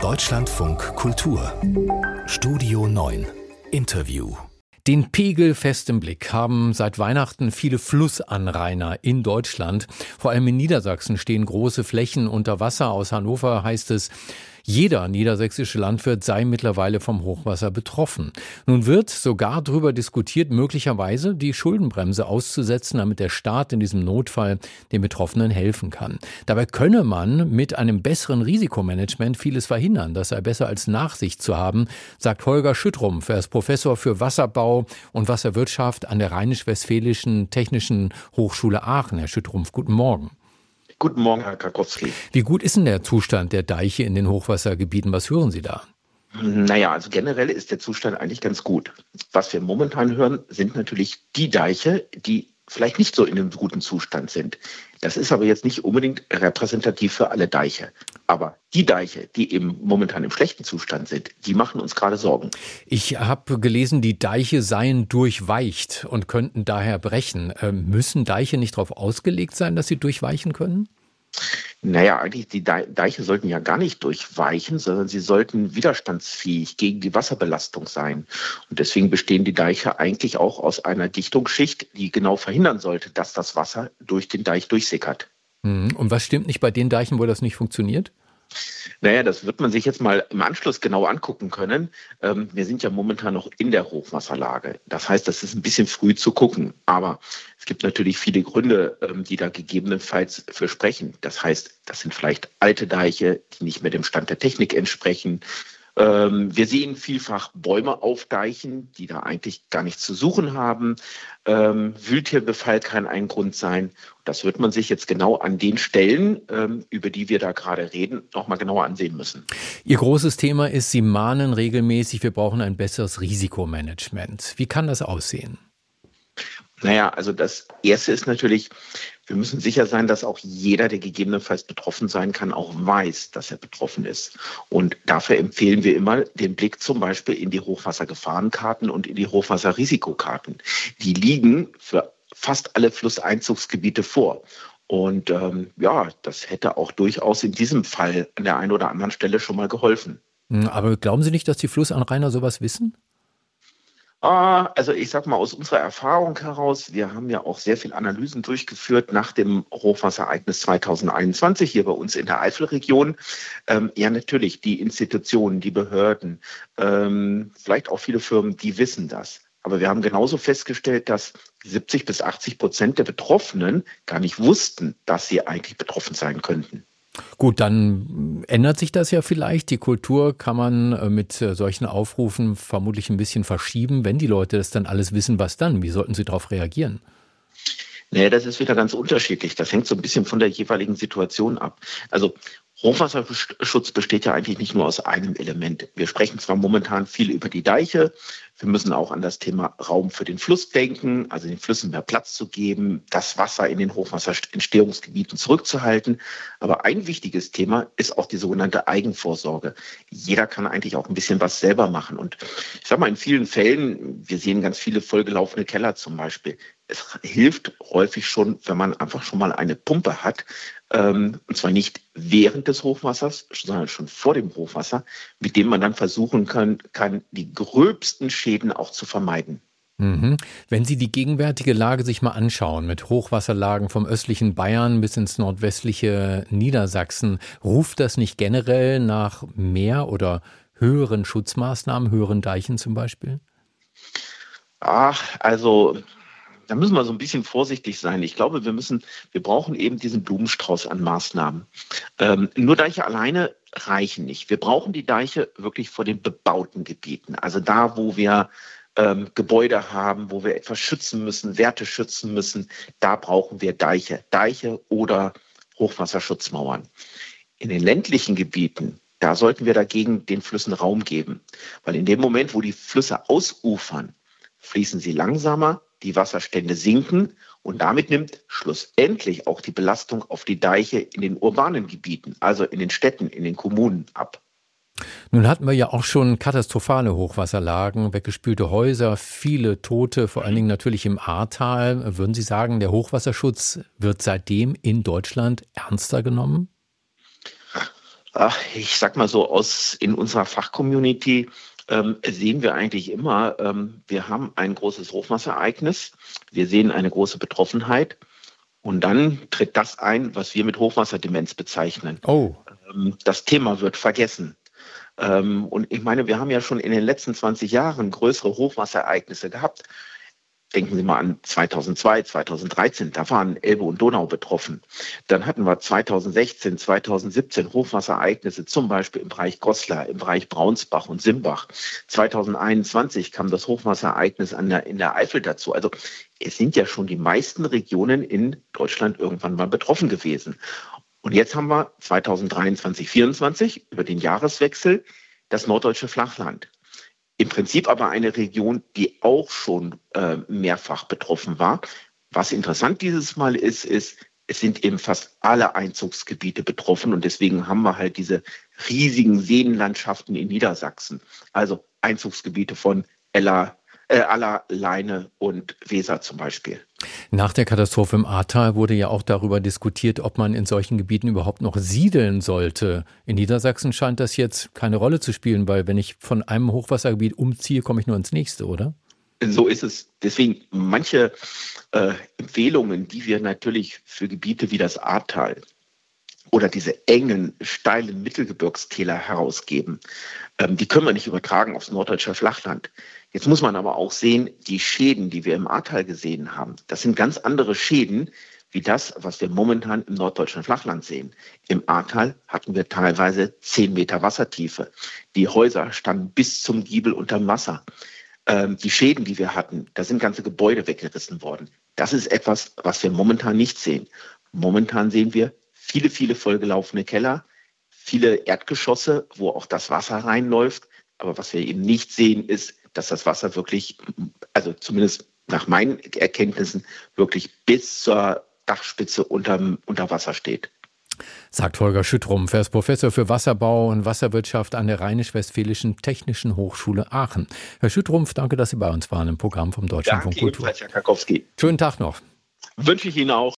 Deutschlandfunk Kultur Studio 9 Interview den Pegel fest im Blick haben seit Weihnachten viele Flussanrainer in Deutschland. Vor allem in Niedersachsen stehen große Flächen unter Wasser. Aus Hannover heißt es, jeder niedersächsische Landwirt sei mittlerweile vom Hochwasser betroffen. Nun wird sogar darüber diskutiert, möglicherweise die Schuldenbremse auszusetzen, damit der Staat in diesem Notfall den Betroffenen helfen kann. Dabei könne man mit einem besseren Risikomanagement vieles verhindern. Das sei besser als Nachsicht zu haben, sagt Holger Schüttrumpf. Er ist Professor für Wasserbau und Wasserwirtschaft an der Rheinisch-Westfälischen Technischen Hochschule Aachen. Herr Schüttrumpf, guten Morgen. Guten Morgen, Herr Karkowski. Wie gut ist denn der Zustand der Deiche in den Hochwassergebieten? Was hören Sie da? Naja, also generell ist der Zustand eigentlich ganz gut. Was wir momentan hören, sind natürlich die Deiche, die vielleicht nicht so in einem guten Zustand sind. Das ist aber jetzt nicht unbedingt repräsentativ für alle Deiche. Aber die Deiche, die eben momentan im schlechten Zustand sind, die machen uns gerade Sorgen. Ich habe gelesen, die Deiche seien durchweicht und könnten daher brechen. Ähm, müssen Deiche nicht darauf ausgelegt sein, dass sie durchweichen können? Naja, eigentlich die Deiche sollten ja gar nicht durchweichen, sondern sie sollten widerstandsfähig gegen die Wasserbelastung sein. Und deswegen bestehen die Deiche eigentlich auch aus einer Dichtungsschicht, die genau verhindern sollte, dass das Wasser durch den Deich durchsickert. Mhm. Und was stimmt nicht bei den Deichen, wo das nicht funktioniert? Naja, das wird man sich jetzt mal im Anschluss genau angucken können. Ähm, wir sind ja momentan noch in der Hochwasserlage. Das heißt, das ist ein bisschen früh zu gucken. Aber es gibt natürlich viele Gründe, ähm, die da gegebenenfalls für sprechen. Das heißt, das sind vielleicht alte Deiche, die nicht mehr dem Stand der Technik entsprechen. Ähm, wir sehen vielfach Bäume aufdeichen, die da eigentlich gar nichts zu suchen haben. Ähm, Wühltierbefall kann ein Grund sein. Das wird man sich jetzt genau an den Stellen, ähm, über die wir da gerade reden, nochmal genauer ansehen müssen. Ihr großes Thema ist, Sie mahnen regelmäßig, wir brauchen ein besseres Risikomanagement. Wie kann das aussehen? Naja, also das Erste ist natürlich, wir müssen sicher sein, dass auch jeder, der gegebenenfalls betroffen sein kann, auch weiß, dass er betroffen ist. Und dafür empfehlen wir immer den Blick zum Beispiel in die Hochwassergefahrenkarten und in die Hochwasserrisikokarten. Die liegen für fast alle Flusseinzugsgebiete vor. Und ähm, ja, das hätte auch durchaus in diesem Fall an der einen oder anderen Stelle schon mal geholfen. Hm, aber glauben Sie nicht, dass die Flussanrainer sowas wissen? Ah, also ich sag mal aus unserer Erfahrung heraus, wir haben ja auch sehr viel Analysen durchgeführt nach dem Hochwassereignis 2021 hier bei uns in der Eifelregion. Ähm, ja, natürlich, die Institutionen, die Behörden, ähm, vielleicht auch viele Firmen, die wissen das. Aber wir haben genauso festgestellt, dass 70 bis 80 Prozent der Betroffenen gar nicht wussten, dass sie eigentlich betroffen sein könnten. Gut, dann ändert sich das ja vielleicht. Die Kultur kann man äh, mit äh, solchen Aufrufen vermutlich ein bisschen verschieben. Wenn die Leute das dann alles wissen, was dann? Wie sollten sie darauf reagieren? Nee, das ist wieder ganz unterschiedlich. Das hängt so ein bisschen von der jeweiligen Situation ab. Also Hochwasserschutz besteht ja eigentlich nicht nur aus einem Element. Wir sprechen zwar momentan viel über die Deiche, wir müssen auch an das Thema Raum für den Fluss denken, also den Flüssen mehr Platz zu geben, das Wasser in den Hochwasserentstehungsgebieten zurückzuhalten. Aber ein wichtiges Thema ist auch die sogenannte Eigenvorsorge. Jeder kann eigentlich auch ein bisschen was selber machen. Und ich sage mal, in vielen Fällen, wir sehen ganz viele vollgelaufene Keller zum Beispiel. Es hilft häufig schon, wenn man einfach schon mal eine Pumpe hat, ähm, und zwar nicht während des Hochwassers, sondern schon vor dem Hochwasser, mit dem man dann versuchen kann, kann die gröbsten Schäden auch zu vermeiden. Mhm. Wenn Sie die gegenwärtige Lage sich mal anschauen, mit Hochwasserlagen vom östlichen Bayern bis ins nordwestliche Niedersachsen, ruft das nicht generell nach mehr oder höheren Schutzmaßnahmen, höheren Deichen zum Beispiel? Ach, also da müssen wir so ein bisschen vorsichtig sein. Ich glaube, wir müssen, wir brauchen eben diesen Blumenstrauß an Maßnahmen. Ähm, nur Deiche alleine reichen nicht. Wir brauchen die Deiche wirklich vor den bebauten Gebieten. Also da, wo wir ähm, Gebäude haben, wo wir etwas schützen müssen, Werte schützen müssen, da brauchen wir Deiche. Deiche oder Hochwasserschutzmauern. In den ländlichen Gebieten, da sollten wir dagegen den Flüssen Raum geben. Weil in dem Moment, wo die Flüsse ausufern, fließen sie langsamer, die Wasserstände sinken und damit nimmt schlussendlich auch die Belastung auf die Deiche in den urbanen Gebieten, also in den Städten, in den Kommunen ab. Nun hatten wir ja auch schon katastrophale Hochwasserlagen, weggespülte Häuser, viele Tote, vor allen Dingen natürlich im Ahrtal. Würden Sie sagen, der Hochwasserschutz wird seitdem in Deutschland ernster genommen? Ich sag mal so, aus in unserer Fachcommunity ähm, sehen wir eigentlich immer, ähm, wir haben ein großes Hochwasserereignis, wir sehen eine große Betroffenheit und dann tritt das ein, was wir mit Hochwasserdemenz bezeichnen. Oh. Ähm, das Thema wird vergessen. Ähm, und ich meine, wir haben ja schon in den letzten 20 Jahren größere Hochwasserereignisse gehabt. Denken Sie mal an 2002, 2013, da waren Elbe und Donau betroffen. Dann hatten wir 2016, 2017 Hochwasserereignisse, zum Beispiel im Bereich Goslar, im Bereich Braunsbach und Simbach. 2021 kam das Hochwasserereignis an der, in der Eifel dazu. Also es sind ja schon die meisten Regionen in Deutschland irgendwann mal betroffen gewesen. Und jetzt haben wir 2023, 2024 über den Jahreswechsel das norddeutsche Flachland. Im Prinzip aber eine Region, die auch schon äh, mehrfach betroffen war. Was interessant dieses Mal ist, ist, es sind eben fast alle Einzugsgebiete betroffen und deswegen haben wir halt diese riesigen Seenlandschaften in Niedersachsen. Also Einzugsgebiete von Ella, äh, Aller, Leine und Weser zum Beispiel. Nach der Katastrophe im Ahrtal wurde ja auch darüber diskutiert, ob man in solchen Gebieten überhaupt noch siedeln sollte. In Niedersachsen scheint das jetzt keine Rolle zu spielen, weil wenn ich von einem Hochwassergebiet umziehe, komme ich nur ins nächste, oder? So ist es. Deswegen manche äh, Empfehlungen, die wir natürlich für Gebiete wie das Ahrtal oder diese engen, steilen Mittelgebirgstäler herausgeben, ähm, die können wir nicht übertragen aufs norddeutsche Flachland. Jetzt muss man aber auch sehen, die Schäden, die wir im Ahrtal gesehen haben, das sind ganz andere Schäden wie das, was wir momentan im norddeutschen Flachland sehen. Im Ahrtal hatten wir teilweise zehn Meter Wassertiefe. Die Häuser standen bis zum Giebel unterm Wasser. Ähm, die Schäden, die wir hatten, da sind ganze Gebäude weggerissen worden. Das ist etwas, was wir momentan nicht sehen. Momentan sehen wir viele, viele vollgelaufene Keller, viele Erdgeschosse, wo auch das Wasser reinläuft. Aber was wir eben nicht sehen, ist, dass das Wasser wirklich, also zumindest nach meinen Erkenntnissen, wirklich bis zur Dachspitze unterm, unter Wasser steht. Sagt Holger Schüttrum, er ist Professor für Wasserbau und Wasserwirtschaft an der Rheinisch-Westfälischen Technischen Hochschule Aachen. Herr Schüttrumpf, danke, dass Sie bei uns waren im Programm vom Deutschlandfunk Kultur. Herr Kakowski. Schönen Tag noch. Wünsche ich Ihnen auch.